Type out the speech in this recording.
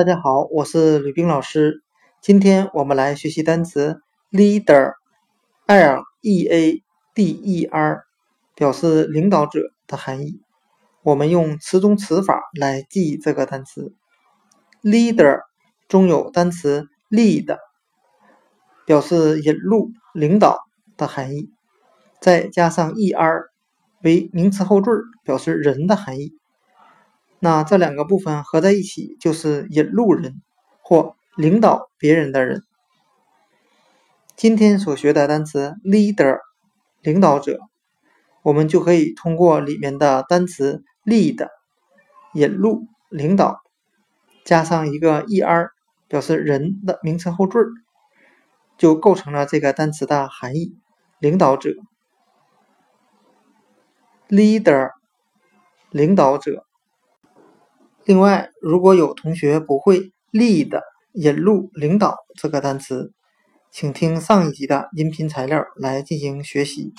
大家好，我是吕冰老师。今天我们来学习单词 leader，l e a d e r，表示领导者的含义。我们用词中词法来记这个单词。leader 中有单词 lead，表示引路、领导的含义，再加上 er 为名词后缀，表示人的含义。那这两个部分合在一起就是引路人或领导别人的人。今天所学的单词 leader，领导者，我们就可以通过里面的单词 lead，引路、领导，加上一个 er，表示人的名词后缀，就构成了这个单词的含义：领导者。leader，领导者。另外，如果有同学不会 lead 引路、领导这个单词，请听上一集的音频材料来进行学习。